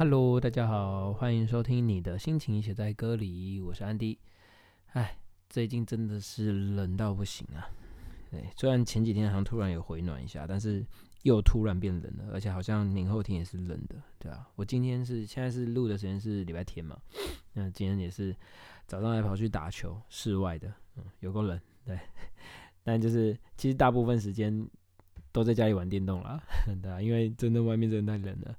Hello，大家好，欢迎收听你的心情写在歌里，我是安迪。哎，最近真的是冷到不行啊！对，虽然前几天好像突然有回暖一下，但是又突然变冷了，而且好像明后天也是冷的，对啊。我今天是现在是录的时间是礼拜天嘛，那今天也是早上还跑去打球，室外的，嗯，有够冷，对。但就是其实大部分时间都在家里玩电动啦，对啊，因为真的外面真的太冷了。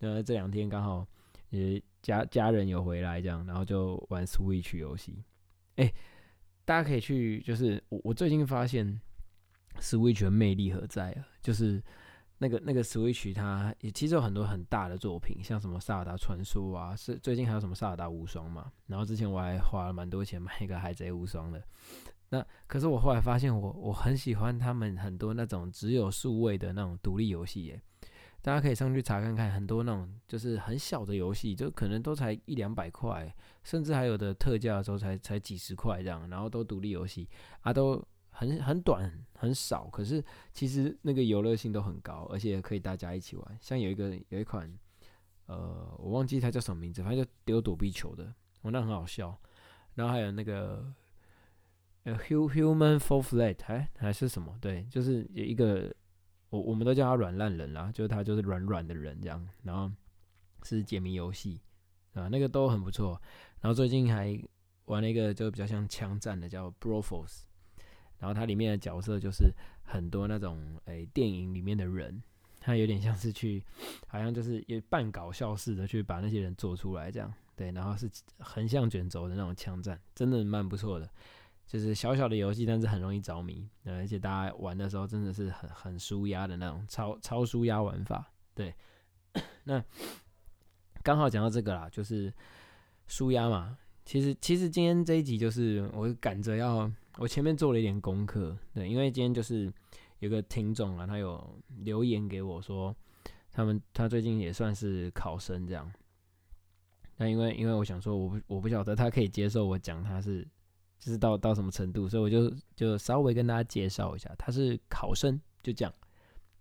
呃，这两天刚好也家家人有回来，这样，然后就玩 Switch 游戏。哎，大家可以去，就是我我最近发现 Switch 的魅力何在啊？就是那个那个 Switch 它也其实有很多很大的作品，像什么《萨尔达传说》啊，是最近还有什么《萨尔达无双》嘛。然后之前我还花了蛮多钱买一个《海贼无双》的。那可是我后来发现，我我很喜欢他们很多那种只有数位的那种独立游戏耶。大家可以上去查看看，很多那种就是很小的游戏，就可能都才一两百块，甚至还有的特价的时候才才几十块这样，然后都独立游戏啊，都很很短很少，可是其实那个游乐性都很高，而且可以大家一起玩。像有一个有一款，呃，我忘记它叫什么名字，反正就丢躲避球的，哦，那很好笑。然后还有那个呃，human f o r flat，还还是什么？对，就是有一个。我我们都叫他软烂人啦，就是他就是软软的人这样，然后是解谜游戏啊，那个都很不错。然后最近还玩了一个就比较像枪战的，叫 Broforce，然后它里面的角色就是很多那种诶电影里面的人，他有点像是去，好像就是也半搞笑似的去把那些人做出来这样，对，然后是横向卷轴的那种枪战，真的蛮不错的。就是小小的游戏，但是很容易着迷，而且大家玩的时候真的是很很舒压的那种超超舒压玩法。对，那刚好讲到这个啦，就是舒压嘛。其实其实今天这一集就是我赶着要，我前面做了一点功课，对，因为今天就是有个听众啊，他有留言给我说，他们他最近也算是考生这样。那因为因为我想说，我不我不晓得他可以接受我讲他是。就是到到什么程度，所以我就就稍微跟大家介绍一下，他是考生，就这样。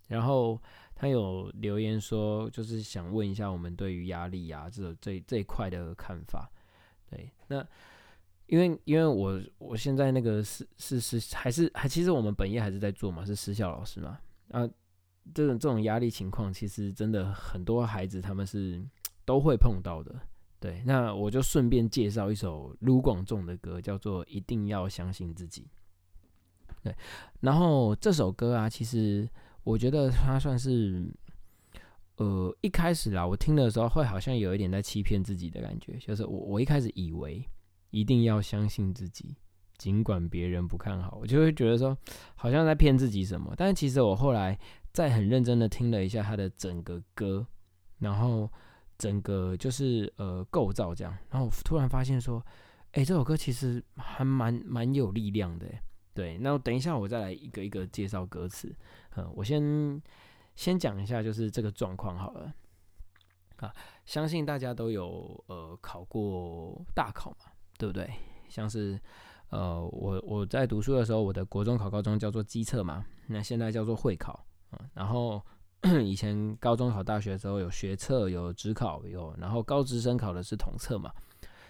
然后他有留言说，就是想问一下我们对于压力啊这这这一块的看法。对，那因为因为我我现在那个是是是还是还其实我们本业还是在做嘛，是私校老师嘛。啊，这种这种压力情况，其实真的很多孩子他们是都会碰到的。对，那我就顺便介绍一首卢广仲的歌，叫做《一定要相信自己》。对，然后这首歌啊，其实我觉得它算是，呃，一开始啦，我听的时候会好像有一点在欺骗自己的感觉，就是我我一开始以为一定要相信自己，尽管别人不看好，我就会觉得说好像在骗自己什么。但是其实我后来再很认真的听了一下他的整个歌，然后。整个就是呃构造这样，然后突然发现说，哎，这首歌其实还蛮蛮有力量的，对。那等一下我再来一个一个介绍歌词，嗯，我先先讲一下就是这个状况好了，啊，相信大家都有呃考过大考嘛，对不对？像是呃我我在读书的时候，我的国中考高中叫做基测嘛，那现在叫做会考，嗯，然后。以前高中考大学的时候有学测有职考有，然后高职生考的是统测嘛，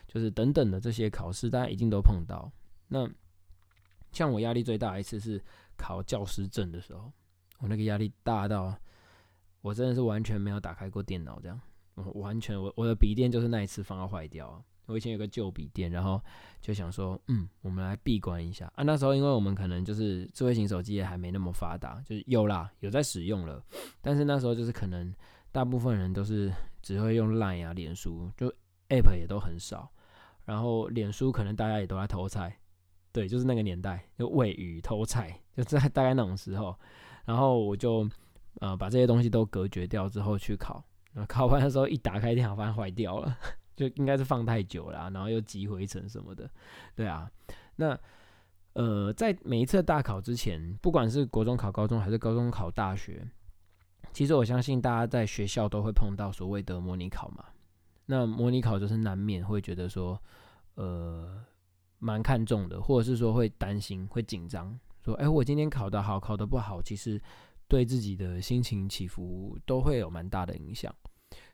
就是等等的这些考试，大家一定都碰到。那像我压力最大一次是考教师证的时候，我那个压力大到我真的是完全没有打开过电脑，这样，完全我我的笔电就是那一次放到坏掉。我以前有个旧笔电，然后就想说，嗯，我们来闭关一下啊。那时候因为我们可能就是智慧型手机也还没那么发达，就是有啦，有在使用了，但是那时候就是可能大部分人都是只会用 Line 啊、脸书，就 App 也都很少。然后脸书可能大家也都在偷菜，对，就是那个年代就喂鱼偷菜，就在大概那种时候。然后我就呃把这些东西都隔绝掉之后去考，考完的时候一打开电脑发现坏掉了。就应该是放太久了，然后又积灰尘什么的，对啊。那呃，在每一次大考之前，不管是国中考高中还是高中考大学，其实我相信大家在学校都会碰到所谓的模拟考嘛。那模拟考就是难免会觉得说，呃，蛮看重的，或者是说会担心、会紧张，说，哎，我今天考得好，考得不好，其实对自己的心情起伏都会有蛮大的影响。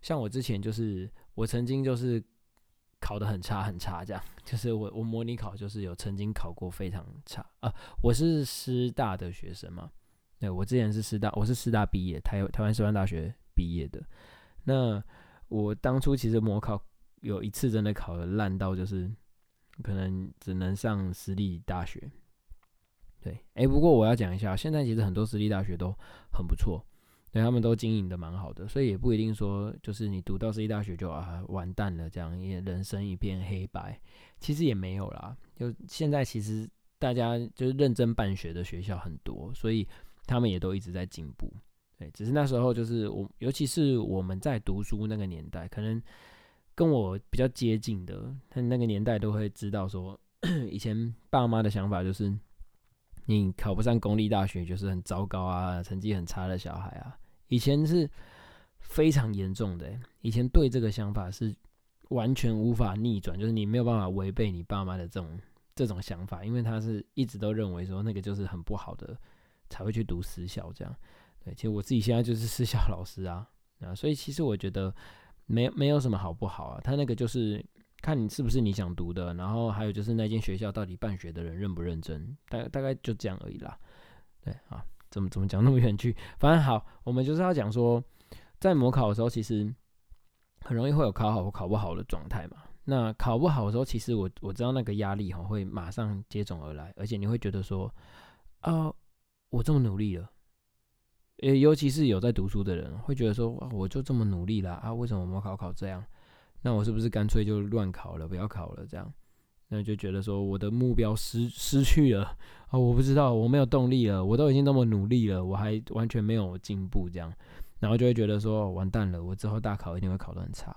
像我之前就是我曾经就是考的很差很差，这样就是我我模拟考就是有曾经考过非常差啊。我是师大的学生嘛，对我之前是师大，我是师大毕业，台台湾师范大学毕业的。那我当初其实模考有一次真的考的烂到就是可能只能上私立大学。对，哎，不过我要讲一下，现在其实很多私立大学都很不错，对他们都经营的蛮好的，所以也不一定说就是你读到私立大学就啊完蛋了，这样也人生一片黑白，其实也没有啦。就现在其实大家就是认真办学的学校很多，所以他们也都一直在进步。对，只是那时候就是我，尤其是我们在读书那个年代，可能跟我比较接近的，他那个年代都会知道说，以前爸妈的想法就是。你考不上公立大学就是很糟糕啊，成绩很差的小孩啊。以前是非常严重的，以前对这个想法是完全无法逆转，就是你没有办法违背你爸妈的这种这种想法，因为他是一直都认为说那个就是很不好的，才会去读私校这样。对，其实我自己现在就是私校老师啊，啊，所以其实我觉得没没有什么好不好啊，他那个就是。看你是不是你想读的，然后还有就是那间学校到底办学的人认不认真，大大概就这样而已啦。对啊，怎么怎么讲那么远去？反正好，我们就是要讲说，在模考的时候，其实很容易会有考好或考不好的状态嘛。那考不好的时候，其实我我知道那个压力哈会马上接踵而来，而且你会觉得说啊，我这么努力了，呃，尤其是有在读书的人会觉得说，我就这么努力了啊，为什么模考考这样？那我是不是干脆就乱考了，不要考了？这样，那就觉得说我的目标失失去了啊！我不知道，我没有动力了。我都已经那么努力了，我还完全没有进步，这样，然后就会觉得说完蛋了，我之后大考一定会考得很差。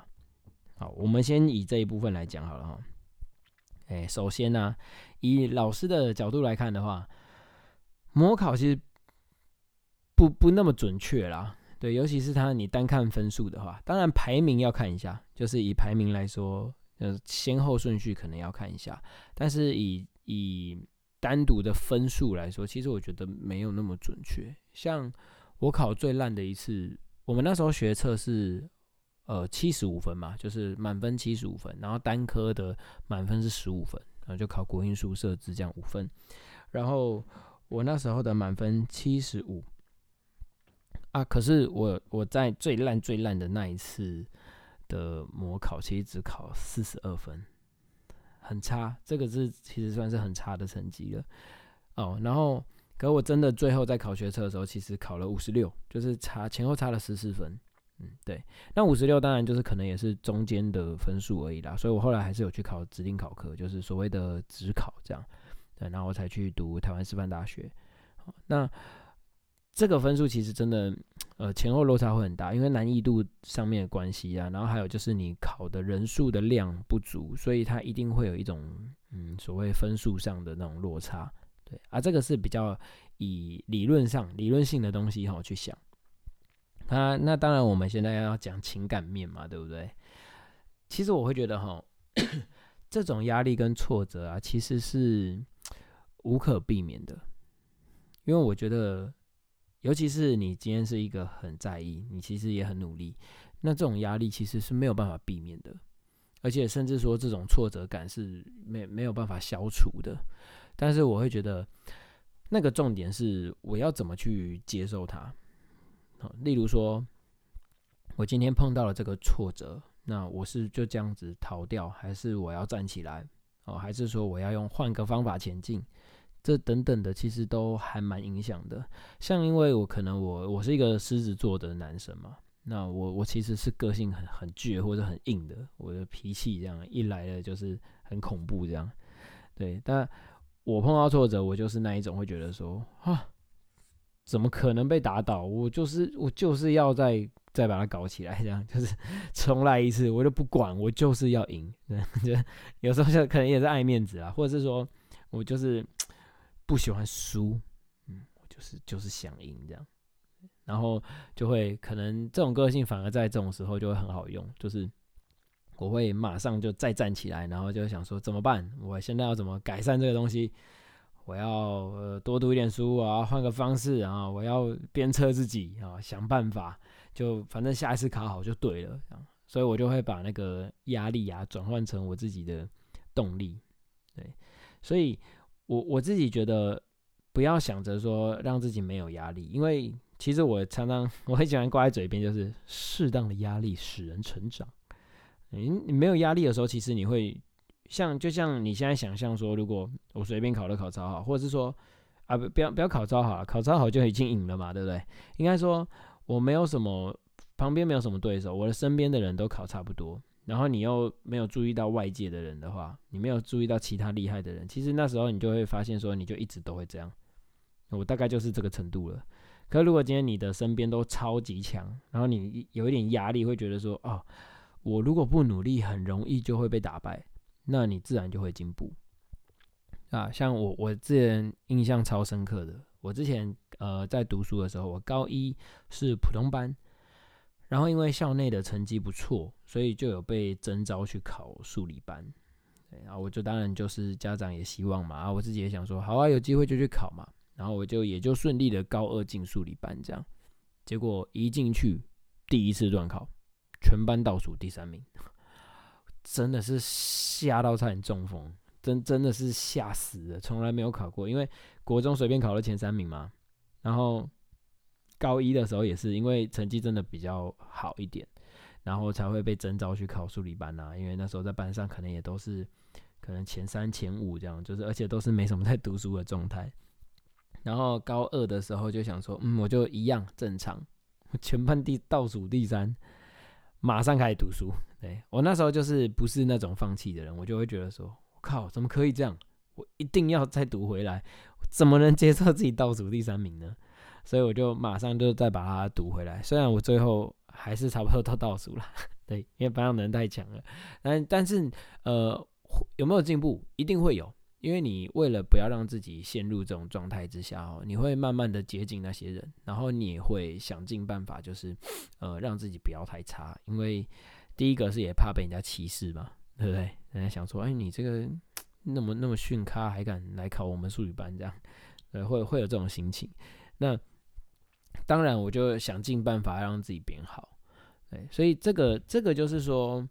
好，我们先以这一部分来讲好了哈。哎，首先呢，以老师的角度来看的话，模考其实不不那么准确啦。对，尤其是他，你单看分数的话，当然排名要看一下，就是以排名来说，呃，先后顺序可能要看一下。但是以以单独的分数来说，其实我觉得没有那么准确。像我考最烂的一次，我们那时候学测是呃七十五分嘛，就是满分七十五分，然后单科的满分是十五分，然后就考国英数设置这样五分。然后我那时候的满分七十五。啊！可是我我在最烂最烂的那一次的模考，其实只考四十二分，很差。这个是其实算是很差的成绩了。哦，然后可我真的最后在考学测的时候，其实考了五十六，就是差前后差了十四分。嗯，对。那五十六当然就是可能也是中间的分数而已啦。所以我后来还是有去考指定考科，就是所谓的职考这样。对，然后我才去读台湾师范大学。那。这个分数其实真的，呃，前后落差会很大，因为难易度上面的关系啊，然后还有就是你考的人数的量不足，所以它一定会有一种，嗯，所谓分数上的那种落差，对，啊，这个是比较以理论上、理论性的东西哈去想。啊，那当然我们现在要讲情感面嘛，对不对？其实我会觉得哈，这种压力跟挫折啊，其实是无可避免的，因为我觉得。尤其是你今天是一个很在意，你其实也很努力，那这种压力其实是没有办法避免的，而且甚至说这种挫折感是没没有办法消除的。但是我会觉得，那个重点是我要怎么去接受它。例如说，我今天碰到了这个挫折，那我是就这样子逃掉，还是我要站起来？哦，还是说我要用换个方法前进？这等等的，其实都还蛮影响的。像因为我可能我我是一个狮子座的男生嘛，那我我其实是个性很很倔或者很硬的，我的脾气这样一来了就是很恐怖这样。对，但我碰到挫折，我就是那一种会觉得说啊，怎么可能被打倒？我就是我就是要再再把它搞起来，这样就是 重来一次，我就不管，我就是要赢。对，有时候就可能也是爱面子啊，或者是说我就是。不喜欢输，嗯，我就是就是想赢这样，然后就会可能这种个性反而在这种时候就会很好用，就是我会马上就再站起来，然后就想说怎么办？我现在要怎么改善这个东西？我要呃多读一点书啊，换个方式啊，我要鞭策自己啊，想办法就反正下一次考好就对了，所以我就会把那个压力啊转换成我自己的动力，对，所以我我自己觉得不要想着说让自己没有压力，因为其实我常常 我很喜欢挂在嘴边，就是适当的压力使人成长。你你没有压力的时候，其实你会像就像你现在想象说，如果我随便考了考超好，或者是说啊不不要不要考超好，考超好就已经赢了嘛，对不对？应该说。我没有什么，旁边没有什么对手，我的身边的人都考差不多。然后你又没有注意到外界的人的话，你没有注意到其他厉害的人，其实那时候你就会发现说，你就一直都会这样。我大概就是这个程度了。可如果今天你的身边都超级强，然后你有一点压力，会觉得说，哦，我如果不努力，很容易就会被打败，那你自然就会进步。啊，像我，我之前印象超深刻的。我之前呃在读书的时候，我高一是普通班，然后因为校内的成绩不错，所以就有被征召去考数理班。然后我就当然就是家长也希望嘛，啊我自己也想说，好啊，有机会就去考嘛。然后我就也就顺利的高二进数理班这样。结果一进去第一次段考，全班倒数第三名，真的是吓到差点中风。真真的是吓死了，从来没有考过，因为国中随便考了前三名嘛，然后高一的时候也是，因为成绩真的比较好一点，然后才会被征召去考数理班呐。因为那时候在班上可能也都是可能前三前五这样，就是而且都是没什么在读书的状态。然后高二的时候就想说，嗯，我就一样正常，全班第倒数第三，马上开始读书。对我那时候就是不是那种放弃的人，我就会觉得说。靠，怎么可以这样？我一定要再读回来，怎么能接受自己倒数第三名呢？所以我就马上就再把它读回来。虽然我最后还是差不多到倒数了，对，因为班上的人太强了。但但是呃，有没有进步？一定会有，因为你为了不要让自己陷入这种状态之下哦，你会慢慢的接近那些人，然后你也会想尽办法，就是呃让自己不要太差。因为第一个是也怕被人家歧视嘛。对不对？人家想说，哎，你这个那么那么逊咖，还敢来考我们数语班？这样，呃，会会有这种心情。那当然，我就想尽办法让自己变好。对，所以这个这个就是说，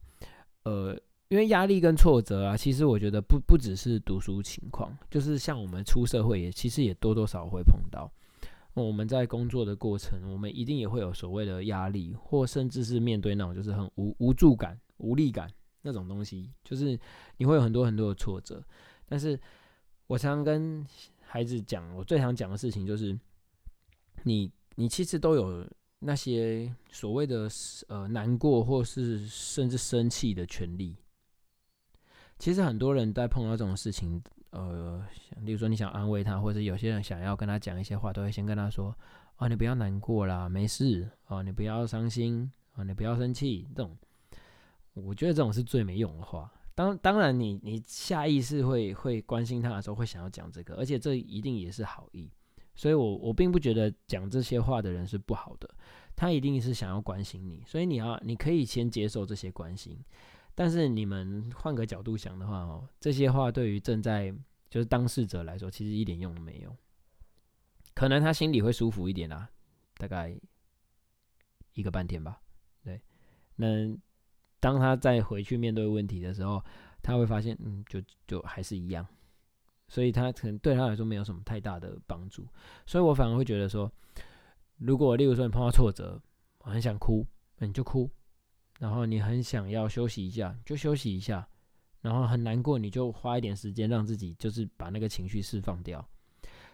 呃，因为压力跟挫折啊，其实我觉得不不只是读书情况，就是像我们出社会也其实也多多少会碰到。我们在工作的过程，我们一定也会有所谓的压力，或甚至是面对那种就是很无无助感、无力感。那种东西，就是你会有很多很多的挫折，但是我常常跟孩子讲，我最常讲的事情就是，你你其实都有那些所谓的呃难过或是甚至生气的权利。其实很多人在碰到这种事情，呃，例如说你想安慰他，或者有些人想要跟他讲一些话，都会先跟他说：“啊，你不要难过啦，没事哦，你不要伤心啊，你不要生气。”这种。我觉得这种是最没用的话。当当然，你你下意识会会关心他的时候，会想要讲这个，而且这一定也是好意。所以，我我并不觉得讲这些话的人是不好的，他一定是想要关心你。所以，你要你可以先接受这些关心。但是，你们换个角度想的话哦，这些话对于正在就是当事者来说，其实一点用都没有。可能他心里会舒服一点啦，大概一个半天吧。对，那。当他再回去面对问题的时候，他会发现，嗯，就就还是一样，所以他可能对他来说没有什么太大的帮助。所以我反而会觉得说，如果例如说你碰到挫折，很想哭，那你就哭；然后你很想要休息一下，就休息一下；然后很难过，你就花一点时间让自己就是把那个情绪释放掉。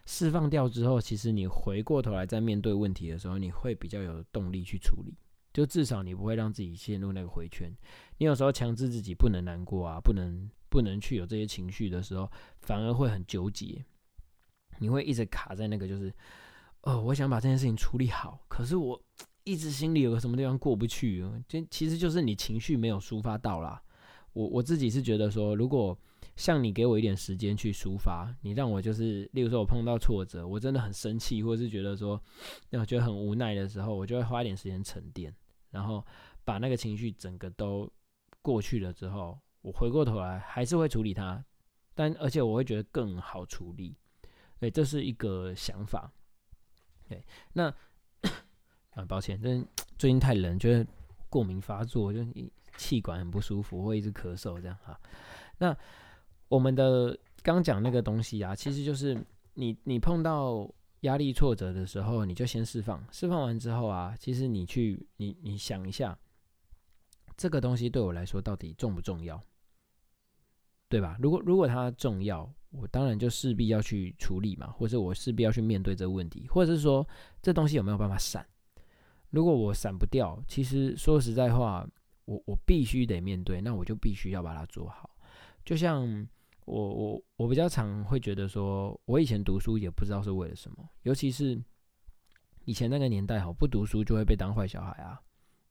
释放掉之后，其实你回过头来再面对问题的时候，你会比较有动力去处理。就至少你不会让自己陷入那个回圈。你有时候强制自己不能难过啊，不能不能去有这些情绪的时候，反而会很纠结。你会一直卡在那个，就是哦，我想把这件事情处理好，可是我一直心里有个什么地方过不去。就其实就是你情绪没有抒发到啦。我我自己是觉得说，如果像你给我一点时间去抒发，你让我就是，例如说我碰到挫折，我真的很生气，或者是觉得说，那我觉得很无奈的时候，我就会花一点时间沉淀。然后把那个情绪整个都过去了之后，我回过头来还是会处理它，但而且我会觉得更好处理，对，这是一个想法。对，那啊，抱歉，这最近太冷，觉得过敏发作，就气管很不舒服，会一直咳嗽这样哈。那我们的刚讲那个东西啊，其实就是你你碰到压力挫折的时候，你就先释放，释放完之后啊，其实你去你你想一下，这个东西对我来说到底重不重要，对吧？如果如果它重要，我当然就势必要去处理嘛，或者我势必要去面对这个问题，或者是说这东西有没有办法闪？如果我闪不掉，其实说实在话，我我必须得面对，那我就必须要把它做好。就像我我我比较常会觉得说，我以前读书也不知道是为了什么，尤其是以前那个年代，哈，不读书就会被当坏小孩啊，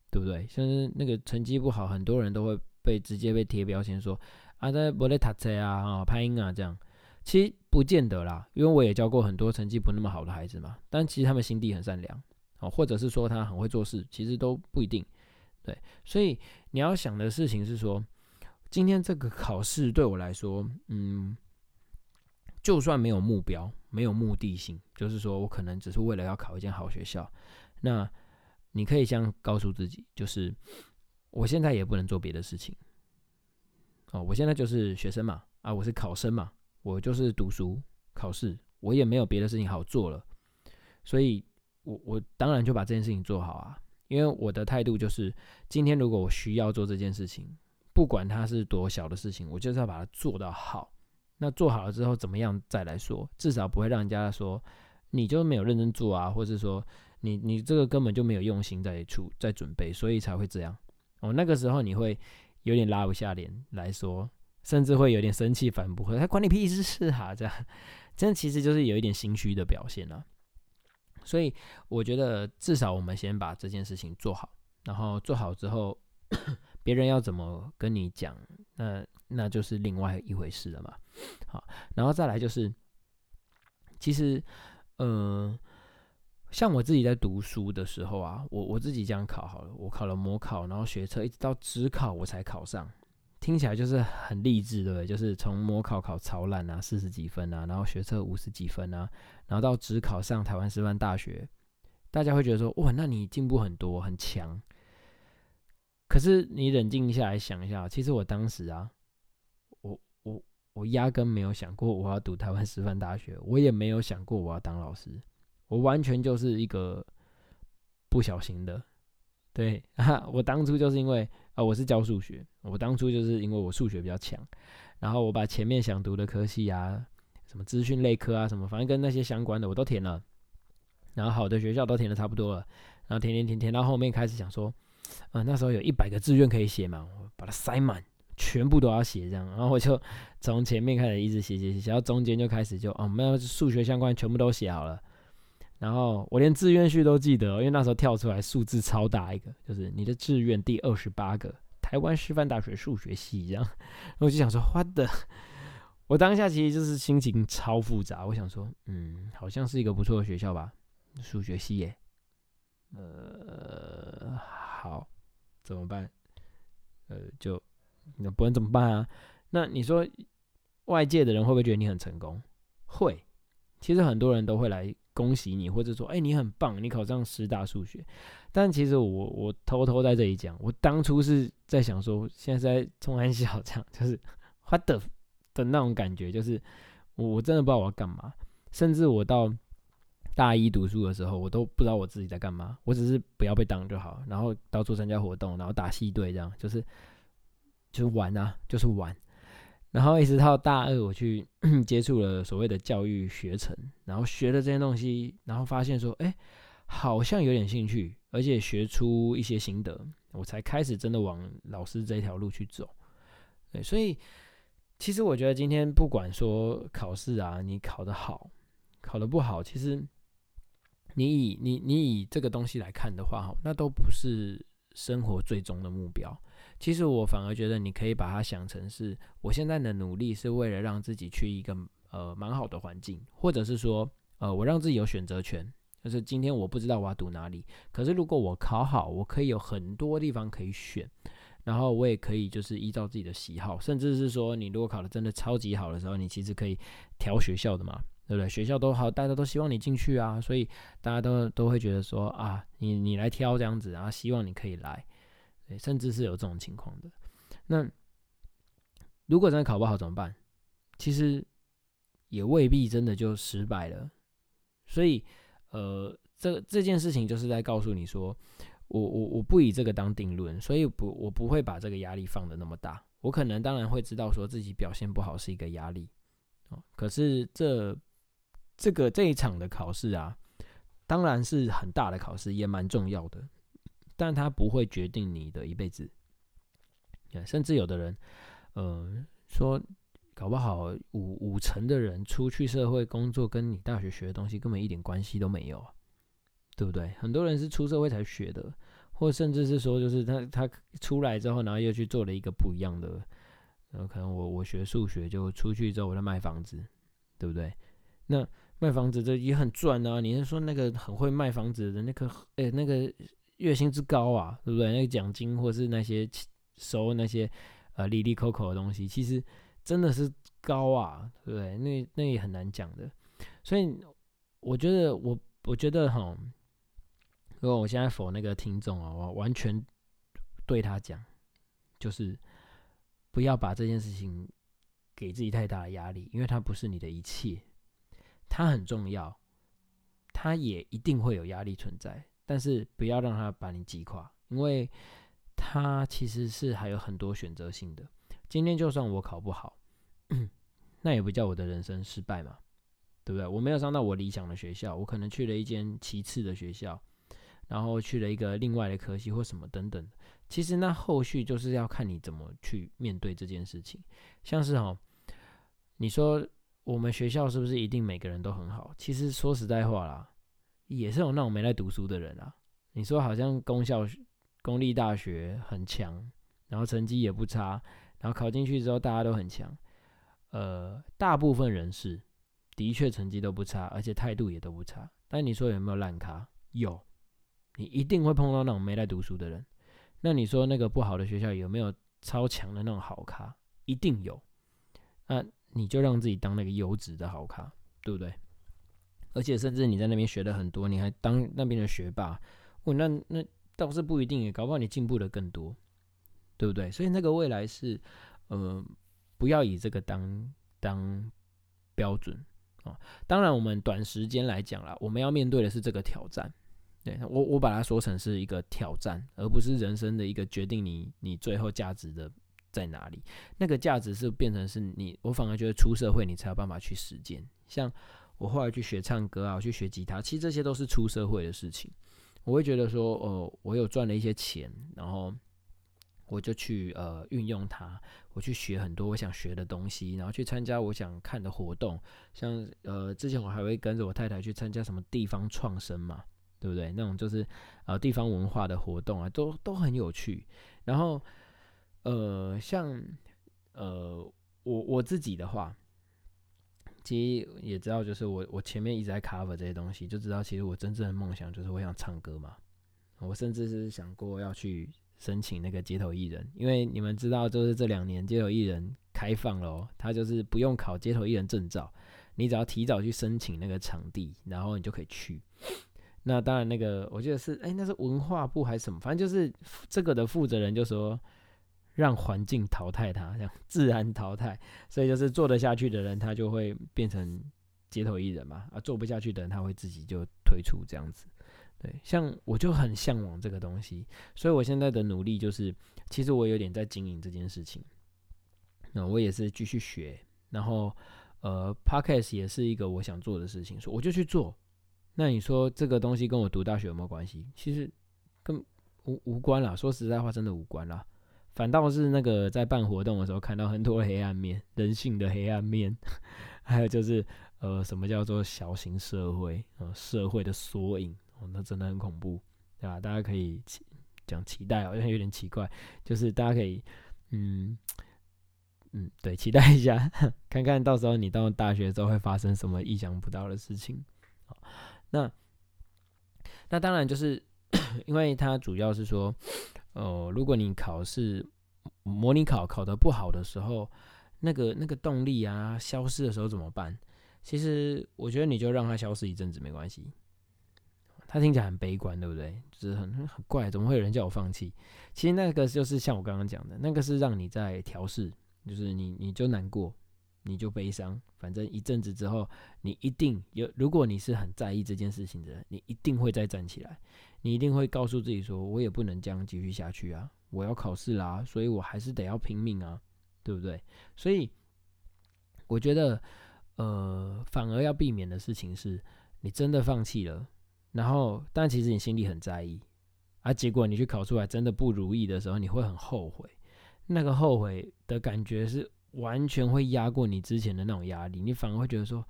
对不对？像是那个成绩不好，很多人都会被直接被贴标签说啊，在不在塔车啊，啊，拍音啊这样。其实不见得啦，因为我也教过很多成绩不那么好的孩子嘛，但其实他们心地很善良。哦，或者是说他很会做事，其实都不一定，对。所以你要想的事情是说，今天这个考试对我来说，嗯，就算没有目标、没有目的性，就是说我可能只是为了要考一间好学校，那你可以这样告诉自己，就是我现在也不能做别的事情。哦，我现在就是学生嘛，啊，我是考生嘛，我就是读书考试，我也没有别的事情好做了，所以。我我当然就把这件事情做好啊，因为我的态度就是，今天如果我需要做这件事情，不管它是多小的事情，我就是要把它做到好。那做好了之后怎么样再来说，至少不会让人家说你就没有认真做啊，或者说你你这个根本就没有用心在处在准备，所以才会这样。哦，那个时候你会有点拉不下脸来说，甚至会有点生气反驳，他管你屁事啊，这样，这样其实就是有一点心虚的表现了。所以我觉得，至少我们先把这件事情做好，然后做好之后，别人要怎么跟你讲，那那就是另外一回事了嘛。好，然后再来就是，其实，呃，像我自己在读书的时候啊，我我自己这样考好了，我考了模考，然后学车，一直到职考我才考上。听起来就是很励志，对不对？就是从模考考超烂啊，四十几分啊，然后学测五十几分啊，然后到只考上台湾师范大学，大家会觉得说，哇，那你进步很多，很强。可是你冷静一下来想一下，其实我当时啊，我我我压根没有想过我要读台湾师范大学，我也没有想过我要当老师，我完全就是一个不小心的。对啊，我当初就是因为啊，我是教数学，我当初就是因为我数学比较强，然后我把前面想读的科系啊，什么资讯类科啊，什么反正跟那些相关的我都填了，然后好的学校都填的差不多了，然后填填填填到后面开始想说，呃，那时候有一百个志愿可以写嘛，我把它塞满，全部都要写这样，然后我就从前面开始一直写写写，写到中间就开始就哦，没有数学相关全部都写好了。然后我连志愿序都记得，因为那时候跳出来数字超大一个，就是你的志愿第二十八个，台湾师范大学数学系这样。然 后我就想说，花的，我当下其实就是心情超复杂。我想说，嗯，好像是一个不错的学校吧，数学系耶。呃，好，怎么办？呃，就那不能怎么办啊？那你说外界的人会不会觉得你很成功？会，其实很多人都会来。恭喜你，或者说，哎，你很棒，你考上师大数学。但其实我我偷偷在这里讲，我当初是在想说，现在在中安小这样，就是他的的那种感觉，就是我真的不知道我要干嘛。甚至我到大一读书的时候，我都不知道我自己在干嘛，我只是不要被当就好，然后到处参加活动，然后打戏队，这样就是就是玩啊，就是玩。然后一直到大二，我去 接触了所谓的教育学程，然后学了这些东西，然后发现说，哎，好像有点兴趣，而且学出一些心得，我才开始真的往老师这条路去走。对，所以其实我觉得今天不管说考试啊，你考得好，考得不好，其实你以你你以这个东西来看的话，哈，那都不是生活最终的目标。其实我反而觉得，你可以把它想成是，我现在的努力是为了让自己去一个呃蛮好的环境，或者是说，呃，我让自己有选择权。就是今天我不知道我要读哪里，可是如果我考好，我可以有很多地方可以选，然后我也可以就是依照自己的喜好，甚至是说，你如果考的真的超级好的时候，你其实可以调学校的嘛。对不对？学校都好，大家都希望你进去啊，所以大家都都会觉得说啊，你你来挑这样子，然后希望你可以来，对，甚至是有这种情况的。那如果真的考不好怎么办？其实也未必真的就失败了。所以，呃，这这件事情就是在告诉你说，我我我不以这个当定论，所以不我不会把这个压力放的那么大。我可能当然会知道说自己表现不好是一个压力，可是这。这个这一场的考试啊，当然是很大的考试，也蛮重要的，但它不会决定你的一辈子。甚至有的人，呃，说搞不好五五成的人出去社会工作，跟你大学学的东西根本一点关系都没有，对不对？很多人是出社会才学的，或甚至是说，就是他他出来之后，然后又去做了一个不一样的，呃，可能我我学数学，就出去之后我在卖房子，对不对？那卖房子这也很赚啊！你是说那个很会卖房子的那个，哎，那个月薪之高啊，对不对？那个奖金或是那些收那些呃利利扣扣的东西，其实真的是高啊，对不对？那那也很难讲的。所以我觉得，我我觉得哈，如果我现在否那个听众啊，我完全对他讲，就是不要把这件事情给自己太大的压力，因为它不是你的一切。它很重要，它也一定会有压力存在，但是不要让它把你击垮，因为它其实是还有很多选择性的。今天就算我考不好，那也不叫我的人生失败嘛，对不对？我没有上到我理想的学校，我可能去了一间其次的学校，然后去了一个另外的科系或什么等等。其实那后续就是要看你怎么去面对这件事情，像是哦，你说。我们学校是不是一定每个人都很好？其实说实在话啦，也是有那种没来读书的人啊。你说好像公校、公立大学很强，然后成绩也不差，然后考进去之后大家都很强。呃，大部分人士的确成绩都不差，而且态度也都不差。但你说有没有烂咖？有，你一定会碰到那种没来读书的人。那你说那个不好的学校有没有超强的那种好咖？一定有。那。你就让自己当那个优质的好咖，对不对？而且甚至你在那边学了很多，你还当那边的学霸，哦，那那倒是不一定，搞不好你进步的更多，对不对？所以那个未来是，呃，不要以这个当当标准啊。当然，我们短时间来讲啦，我们要面对的是这个挑战。对我，我把它说成是一个挑战，而不是人生的一个决定你你最后价值的。在哪里？那个价值是变成是你，我反而觉得出社会你才有办法去实践。像我后来去学唱歌啊，我去学吉他，其实这些都是出社会的事情。我会觉得说，哦，我有赚了一些钱，然后我就去呃运用它，我去学很多我想学的东西，然后去参加我想看的活动。像呃之前我还会跟着我太太去参加什么地方创生嘛，对不对？那种就是呃地方文化的活动啊，都都很有趣。然后。呃，像呃，我我自己的话，其实也知道，就是我我前面一直在 cover 这些东西，就知道其实我真正的梦想就是我想唱歌嘛。我甚至是想过要去申请那个街头艺人，因为你们知道，就是这两年街头艺人开放了，他就是不用考街头艺人证照，你只要提早去申请那个场地，然后你就可以去。那当然，那个我记得是，哎，那是文化部还是什么，反正就是这个的负责人就说。让环境淘汰他，这样自然淘汰，所以就是做得下去的人，他就会变成街头艺人嘛。啊，做不下去的人，他会自己就退出这样子。对，像我就很向往这个东西，所以我现在的努力就是，其实我有点在经营这件事情。那我也是继续学，然后呃，podcast 也是一个我想做的事情，说我就去做。那你说这个东西跟我读大学有没有关系？其实跟无无关啦，说实在话，真的无关啦。反倒是那个在办活动的时候看到很多黑暗面，人性的黑暗面，还有就是呃，什么叫做小型社会呃，社会的缩影哦，那真的很恐怖，对吧？大家可以期讲期待，好像有点奇怪，就是大家可以嗯嗯，对，期待一下，看看到时候你到大学之后会发生什么意想不到的事情。那那当然就是 因为它主要是说。哦，如果你考试模拟考考得不好的时候，那个那个动力啊消失的时候怎么办？其实我觉得你就让它消失一阵子没关系。他听起来很悲观，对不对？就是很很怪，怎么会有人叫我放弃？其实那个就是像我刚刚讲的，那个是让你在调试，就是你你就难过，你就悲伤，反正一阵子之后，你一定有。如果你是很在意这件事情的人，你一定会再站起来，你一定会告诉自己说，我也不能这样继续下去啊，我要考试啦，所以我还是得要拼命啊，对不对？所以我觉得，呃，反而要避免的事情是，你真的放弃了。然后，但其实你心里很在意，啊，结果你去考出来真的不如意的时候，你会很后悔。那个后悔的感觉是完全会压过你之前的那种压力，你反而会觉得说，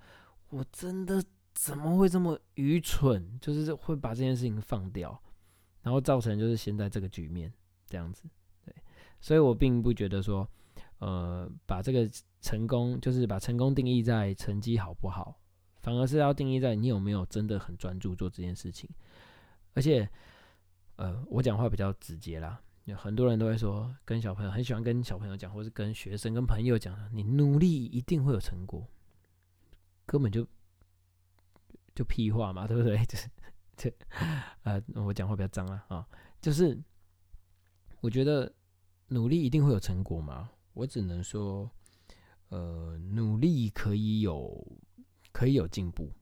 我真的怎么会这么愚蠢？就是会把这件事情放掉，然后造成就是现在这个局面这样子。对，所以我并不觉得说，呃，把这个成功就是把成功定义在成绩好不好。反而是要定义在你有没有真的很专注做这件事情，而且，呃，我讲话比较直接啦，有很多人都会说，跟小朋友很喜欢跟小朋友讲，或是跟学生、跟朋友讲，你努力一定会有成果，根本就就屁话嘛，对不对？就是这，呃，我讲话比较脏了啊，就是我觉得努力一定会有成果嘛，我只能说，呃，努力可以有。可以有进步，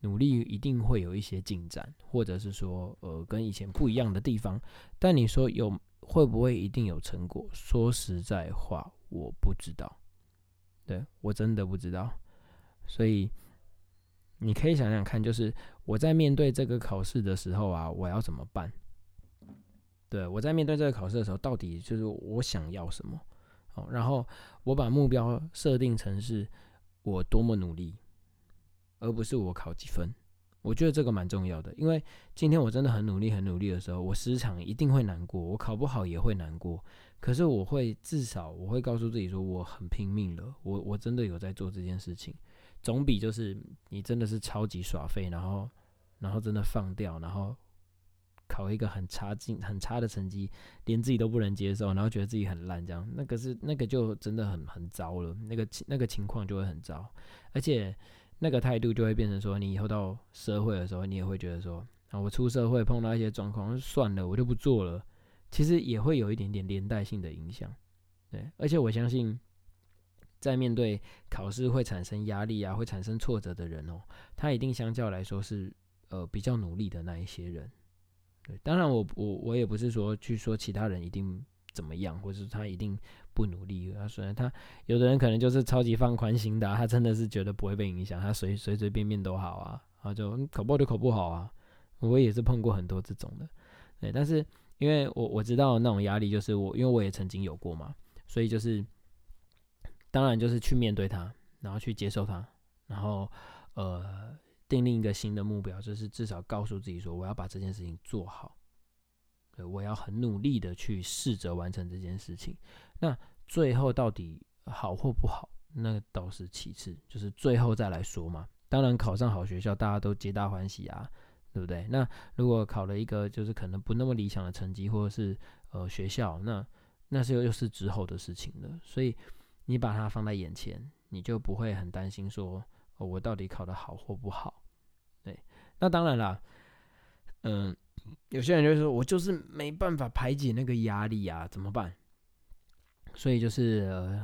努力一定会有一些进展，或者是说，呃，跟以前不一样的地方。但你说有会不会一定有成果？说实在话，我不知道，对我真的不知道。所以你可以想想看，就是我在面对这个考试的时候啊，我要怎么办？对我在面对这个考试的时候，到底就是我想要什么？哦，然后我把目标设定成是我多么努力。而不是我考几分，我觉得这个蛮重要的。因为今天我真的很努力、很努力的时候，我时常一定会难过，我考不好也会难过。可是我会至少我会告诉自己说，我很拼命了，我我真的有在做这件事情，总比就是你真的是超级耍废，然后然后真的放掉，然后考一个很差劲、很差的成绩，连自己都不能接受，然后觉得自己很烂，这样那个是那个就真的很很糟了，那个那个情况就会很糟，而且。那个态度就会变成说，你以后到社会的时候，你也会觉得说，啊，我出社会碰到一些状况，算了，我就不做了。其实也会有一点点连带性的影响，对。而且我相信，在面对考试会产生压力啊，会产生挫折的人哦，他一定相较来说是呃比较努力的那一些人。对，当然我我我也不是说去说其他人一定。怎么样，或是他一定不努力？他虽然他有的人可能就是超级放宽心的，他真的是觉得不会被影响，他随随随便便都好啊，然后就考不好就考不好啊。我也是碰过很多这种的，对。但是因为我我知道那种压力，就是我因为我也曾经有过嘛，所以就是当然就是去面对它，然后去接受它，然后呃定另一个新的目标，就是至少告诉自己说我要把这件事情做好。对我要很努力的去试着完成这件事情，那最后到底好或不好，那倒是其次，就是最后再来说嘛。当然考上好学校，大家都皆大欢喜啊，对不对？那如果考了一个就是可能不那么理想的成绩，或者是呃学校，那那是又又是之后的事情了。所以你把它放在眼前，你就不会很担心说我到底考得好或不好。对，那当然啦，嗯。有些人就说：“我就是没办法排解那个压力啊，怎么办？”所以就是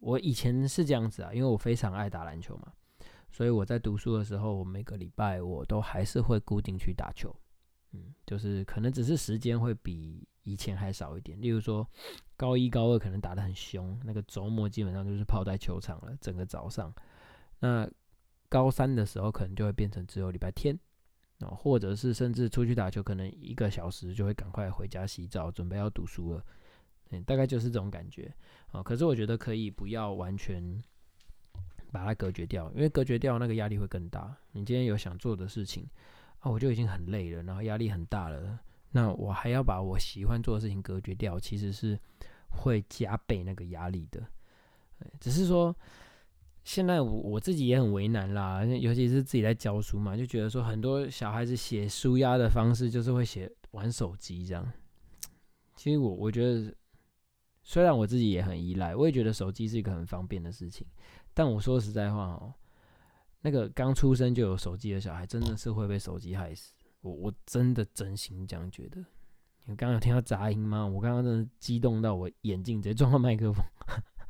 我以前是这样子啊，因为我非常爱打篮球嘛，所以我在读书的时候，我每个礼拜我都还是会固定去打球。嗯，就是可能只是时间会比以前还少一点。例如说，高一高二可能打得很凶，那个周末基本上就是泡在球场了，整个早上。那高三的时候，可能就会变成只有礼拜天。哦，或者是甚至出去打球，可能一个小时就会赶快回家洗澡，准备要读书了。嗯，大概就是这种感觉啊。可是我觉得可以不要完全把它隔绝掉，因为隔绝掉那个压力会更大。你今天有想做的事情啊，我就已经很累了，然后压力很大了，那我还要把我喜欢做的事情隔绝掉，其实是会加倍那个压力的。只是说。现在我我自己也很为难啦，尤其是自己在教书嘛，就觉得说很多小孩子写书压的方式就是会写玩手机这样。其实我我觉得，虽然我自己也很依赖，我也觉得手机是一个很方便的事情，但我说实在话哦，那个刚出生就有手机的小孩，真的是会被手机害死。我我真的真心这样觉得。你刚刚有听到杂音吗？我刚刚真的激动到我眼镜直接撞到麦克风。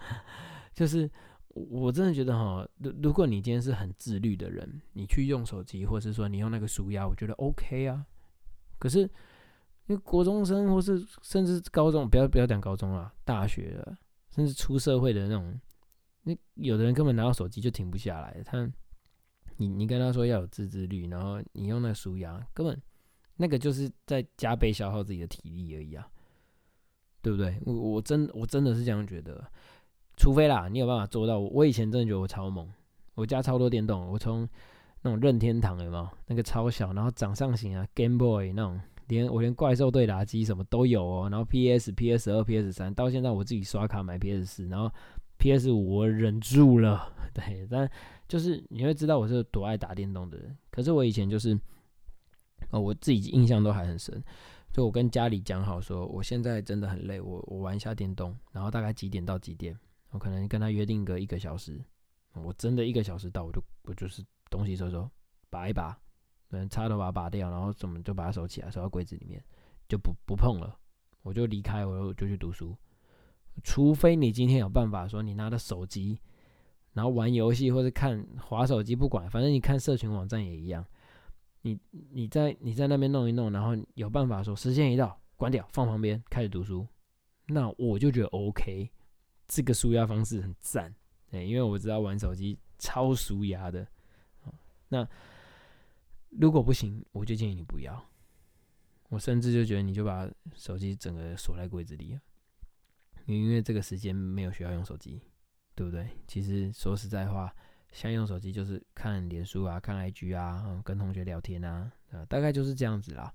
就是我真的觉得哈，如如果你今天是很自律的人，你去用手机，或是说你用那个鼠牙，我觉得 OK 啊。可是，因为国中生或是甚至高中，不要不要讲高中了，大学了，甚至出社会的那种，那有的人根本拿到手机就停不下来。他，你你跟他说要有自制力，然后你用那个鼠牙，根本那个就是在加倍消耗自己的体力而已啊，对不对？我我真我真的是这样觉得，除非啦，你有办法做到。我以前真的觉得我超猛，我家超多电动，我从。那种任天堂有没有？那个超小，然后掌上型啊，Game Boy 那种，连我连怪兽对打机什么都有哦。然后 PS、PS 二、PS 三，到现在我自己刷卡买 PS 四，然后 PS 五我忍住了，对，但就是你会知道我是多爱打电动的人。可是我以前就是，哦，我自己印象都还很深，就我跟家里讲好说，我现在真的很累，我我玩一下电动，然后大概几点到几点，我可能跟他约定个一个小时，我真的一个小时到，我就我就是。东西收收，拔一拔，嗯，插头把它拔掉，然后怎么就把它收起来，收到柜子里面，就不不碰了，我就离开，我就去读书。除非你今天有办法说，你拿着手机，然后玩游戏或者看滑手机，不管，反正你看社群网站也一样。你你在你在那边弄一弄，然后有办法说时间一到关掉，放旁边开始读书，那我就觉得 OK，这个舒压方式很赞。对，因为我知道玩手机超舒压的。那如果不行，我就建议你不要。我甚至就觉得你就把手机整个锁在柜子里，因为这个时间没有需要用手机，对不对？其实说实在话，现在用手机就是看脸书啊、看 IG 啊、跟同学聊天啊，大概就是这样子啦。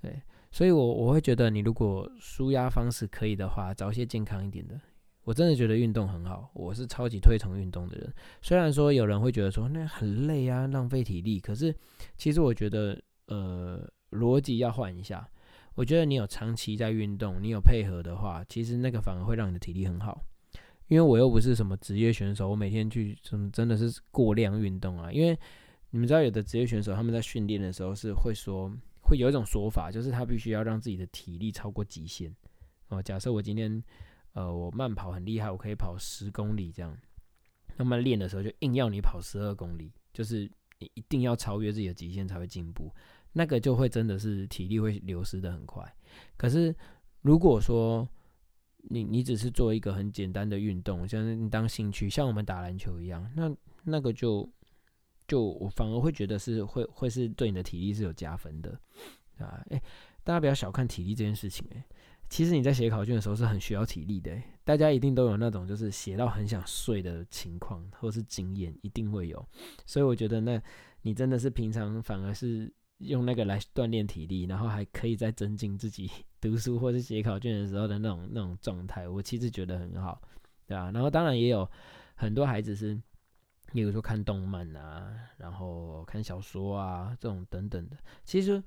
对，所以我我会觉得，你如果舒压方式可以的话，找一些健康一点的。我真的觉得运动很好，我是超级推崇运动的人。虽然说有人会觉得说那很累啊，浪费体力，可是其实我觉得，呃，逻辑要换一下。我觉得你有长期在运动，你有配合的话，其实那个反而会让你的体力很好。因为我又不是什么职业选手，我每天去什么真的是过量运动啊。因为你们知道，有的职业选手他们在训练的时候是会说，会有一种说法，就是他必须要让自己的体力超过极限。哦，假设我今天。呃，我慢跑很厉害，我可以跑十公里这样。那么练的时候就硬要你跑十二公里，就是你一定要超越自己的极限才会进步。那个就会真的是体力会流失的很快。可是如果说你你只是做一个很简单的运动，像你当兴趣，像我们打篮球一样，那那个就就我反而会觉得是会会是对你的体力是有加分的啊。哎，大家不要小看体力这件事情哎。其实你在写考卷的时候是很需要体力的，大家一定都有那种就是写到很想睡的情况，或是经验，一定会有。所以我觉得，那你真的是平常反而是用那个来锻炼体力，然后还可以再增进自己读书或是写考卷的时候的那种那种状态。我其实觉得很好，对吧？然后当然也有很多孩子是，例如说看动漫啊，然后看小说啊这种等等的。其实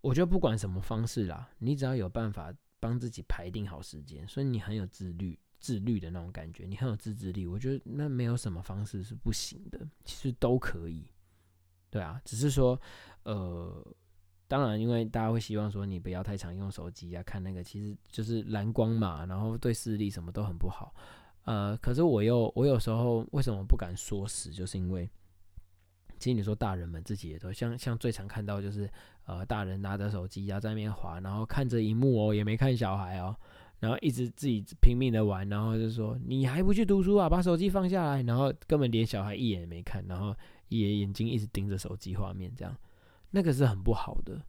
我觉得不管什么方式啦，你只要有办法。帮自己排定好时间，所以你很有自律、自律的那种感觉，你很有自制力。我觉得那没有什么方式是不行的，其实都可以。对啊，只是说，呃，当然，因为大家会希望说你不要太常用手机啊，看那个其实就是蓝光嘛，然后对视力什么都很不好。呃，可是我又我有时候为什么不敢说死，就是因为。其实你说大人们自己也都像像最常看到就是，呃，大人拿着手机啊在那边滑，然后看着荧幕哦，也没看小孩哦，然后一直自己拼命的玩，然后就说你还不去读书啊，把手机放下来，然后根本连小孩一眼也没看，然后也眼睛一直盯着手机画面，这样那个是很不好的，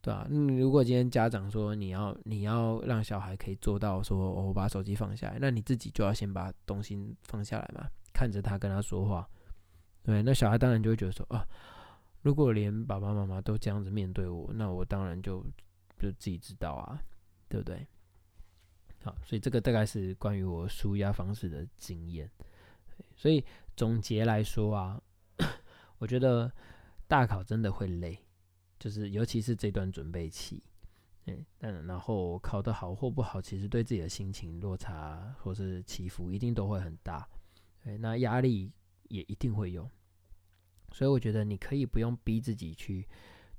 对吧？嗯，如果今天家长说你要你要让小孩可以做到说我把手机放下来，那你自己就要先把东西放下来嘛，看着他跟他说话。对，那小孩当然就会觉得说啊，如果连爸爸妈妈都这样子面对我，那我当然就就自己知道啊，对不对？好，所以这个大概是关于我舒压方式的经验。所以总结来说啊，我觉得大考真的会累，就是尤其是这段准备期，嗯，但然后考得好或不好，其实对自己的心情落差或是起伏一定都会很大。对，那压力。也一定会有，所以我觉得你可以不用逼自己去，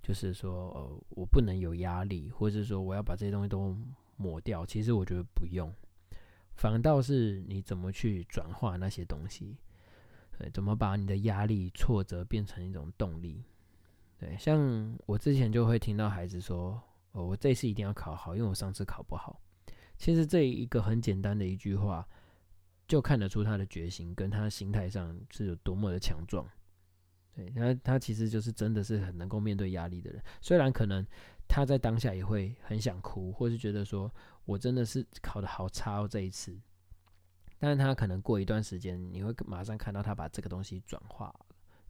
就是说，呃，我不能有压力，或者是说我要把这些东西都抹掉。其实我觉得不用，反倒是你怎么去转化那些东西，对，怎么把你的压力、挫折变成一种动力。对，像我之前就会听到孩子说，哦，我这次一定要考好，因为我上次考不好。其实这一个很简单的一句话，就看得出他的决心跟他心态上是有多么的强壮。对他，他其实就是真的是很能够面对压力的人。虽然可能他在当下也会很想哭，或是觉得说我真的是考的好差哦这一次，但他可能过一段时间，你会马上看到他把这个东西转化，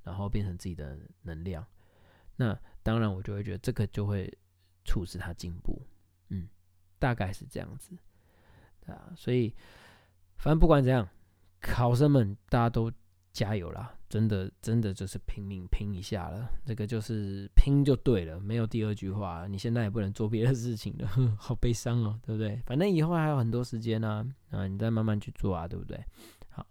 然后变成自己的能量。那当然，我就会觉得这个就会促使他进步。嗯，大概是这样子啊。所以，反正不管怎样，考生们大家都。加油啦！真的，真的就是拼命拼一下了。这个就是拼就对了，没有第二句话。你现在也不能做别的事情了，好悲伤哦，对不对？反正以后还有很多时间呢，啊，你再慢慢去做啊，对不对？好，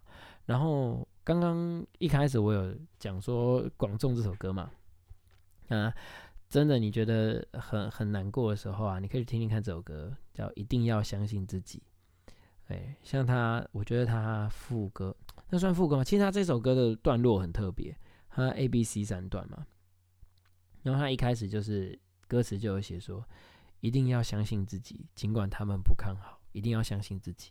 然后刚刚一开始我有讲说《广众》这首歌嘛，啊，真的，你觉得很很难过的时候啊，你可以听听看这首歌，叫《一定要相信自己》。哎，像他，我觉得他副歌。那算副歌吗？其实他这首歌的段落很特别，他 A、B、C 三段嘛。然后他一开始就是歌词就有写说，一定要相信自己，尽管他们不看好，一定要相信自己。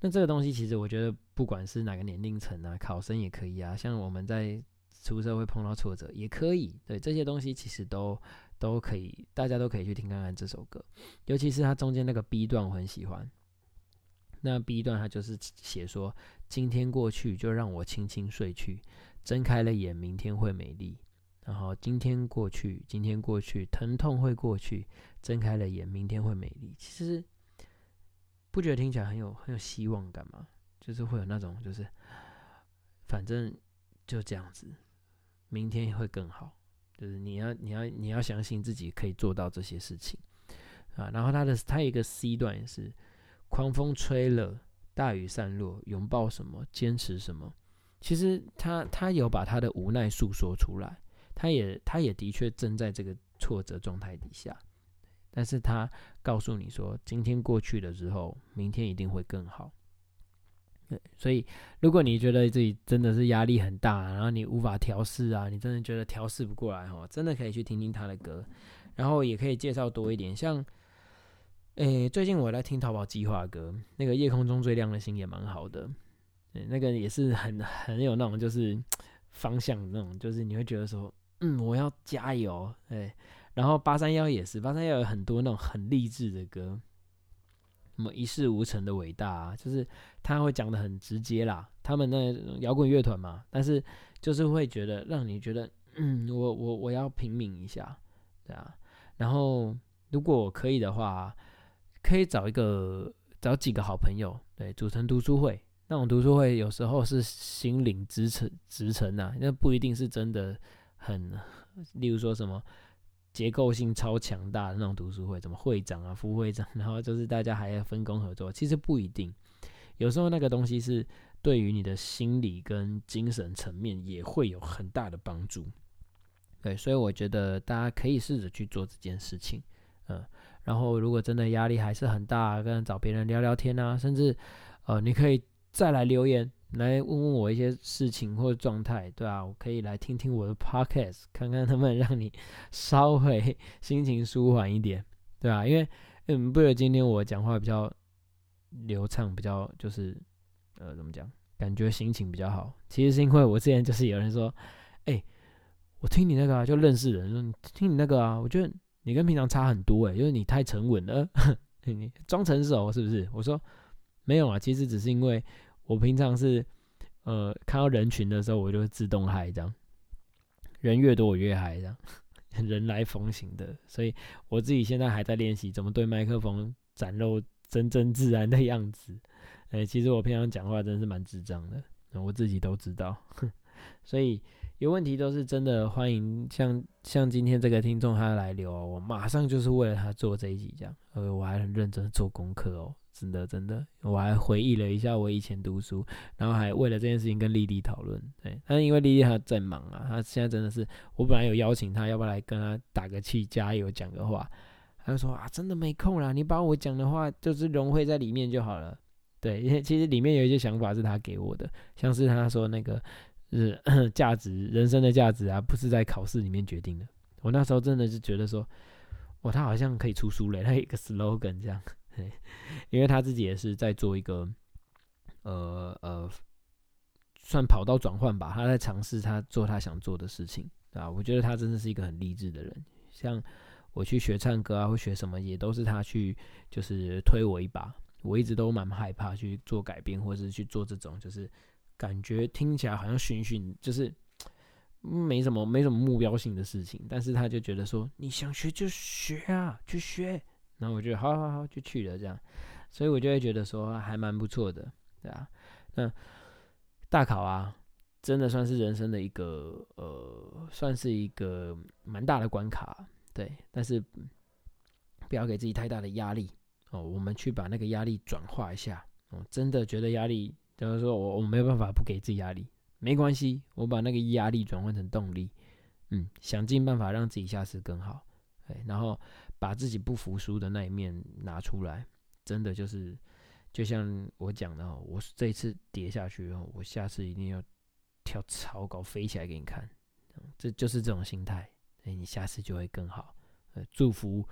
那这个东西其实我觉得，不管是哪个年龄层啊，考生也可以啊，像我们在出社会碰到挫折也可以。对这些东西其实都都可以，大家都可以去听看看这首歌，尤其是他中间那个 B 段，我很喜欢。那 B 段他就是写说，今天过去就让我轻轻睡去，睁开了眼，明天会美丽。然后今天过去，今天过去，疼痛会过去，睁开了眼，明天会美丽。其实不觉得听起来很有很有希望感吗？就是会有那种就是，反正就这样子，明天会更好。就是你要你要你要相信自己可以做到这些事情啊。然后他的他一个 C 段也是。狂风吹了，大雨散落，拥抱什么，坚持什么？其实他他有把他的无奈诉说出来，他也他也的确正在这个挫折状态底下，但是他告诉你说，今天过去了之后，明天一定会更好。对，所以如果你觉得自己真的是压力很大，然后你无法调试啊，你真的觉得调试不过来哦，真的可以去听听他的歌，然后也可以介绍多一点，像。诶，最近我在听淘宝计划歌，那个夜空中最亮的星也蛮好的，对那个也是很很有那种就是方向那种，就是你会觉得说，嗯，我要加油，哎，然后八三幺也是，八三幺有很多那种很励志的歌，什么一事无成的伟大啊，就是他会讲的很直接啦，他们那摇滚乐团嘛，但是就是会觉得让你觉得，嗯，我我我要平民一下，对啊，然后如果可以的话。可以找一个找几个好朋友，对，组成读书会。那种读书会有时候是心灵支撑支撑呐，那不一定是真的很，例如说什么结构性超强大的那种读书会，什么会长啊、副会长，然后就是大家还要分工合作。其实不一定，有时候那个东西是对于你的心理跟精神层面也会有很大的帮助。对，所以我觉得大家可以试着去做这件事情，嗯。然后，如果真的压力还是很大，跟找别人聊聊天啊，甚至，呃，你可以再来留言，来问问我一些事情或状态，对啊，我可以来听听我的 podcast，看看能不能让你稍微心情舒缓一点，对啊，因为，嗯，不如今天我讲话比较流畅，比较就是，呃，怎么讲，感觉心情比较好。其实是因为我之前就是有人说，哎，我听你那个啊，就认识人说听你那个啊，我觉得。你跟平常差很多诶，因为你太沉稳了，你装成熟是不是？我说没有啊，其实只是因为我平常是呃看到人群的时候，我就会自动嗨这样，人越多我越嗨这样，人来疯型的，所以我自己现在还在练习怎么对麦克风展露真真自然的样子。哎，其实我平常讲话真是蛮智障的，我自己都知道，所以。有问题都是真的，欢迎像像今天这个听众他来留哦，我马上就是为了他做这一集这样，呃，我还很认真做功课哦，真的真的，我还回忆了一下我以前读书，然后还为了这件事情跟丽丽讨论。对，但是因为丽丽她在忙啊，她现在真的是，我本来有邀请她，要不要来跟她打个气，加油讲个话，她说啊，真的没空啦，你把我讲的话就是融汇在里面就好了。对，因为其实里面有一些想法是她给我的，像是她说那个是 价值，人生的价值啊，不是在考试里面决定的。我那时候真的是觉得说，哇，他好像可以出书嘞，他有一个 slogan 这样。因为他自己也是在做一个，呃呃，算跑道转换吧。他在尝试他做他想做的事情，啊，我觉得他真的是一个很励志的人。像我去学唱歌啊，或学什么，也都是他去就是推我一把。我一直都蛮害怕去做改变，或是去做这种就是感觉听起来好像循循，就是没什么没什么目标性的事情。但是他就觉得说，你想学就学啊，去学。然后我就好好好就去了这样，所以我就会觉得说还蛮不错的，对啊。那大考啊，真的算是人生的一个呃，算是一个蛮大的关卡，对。但是不要给自己太大的压力哦，我们去把那个压力转化一下哦。真的觉得压力，假如说我我没有办法不给自己压力，没关系，我把那个压力转换成动力，嗯，想尽办法让自己下次更好，对，然后。把自己不服输的那一面拿出来，真的就是，就像我讲的，我这一次跌下去后，我下次一定要跳超高飞起来给你看，这就是这种心态，哎，你下次就会更好。呃，祝福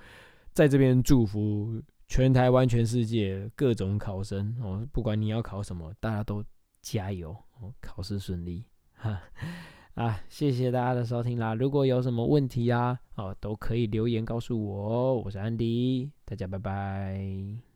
在这边祝福全台湾、全世界各种考生哦，不管你要考什么，大家都加油哦，考试顺利 哈。啊，谢谢大家的收听啦！如果有什么问题啊，哦，都可以留言告诉我哦。我是安迪，大家拜拜。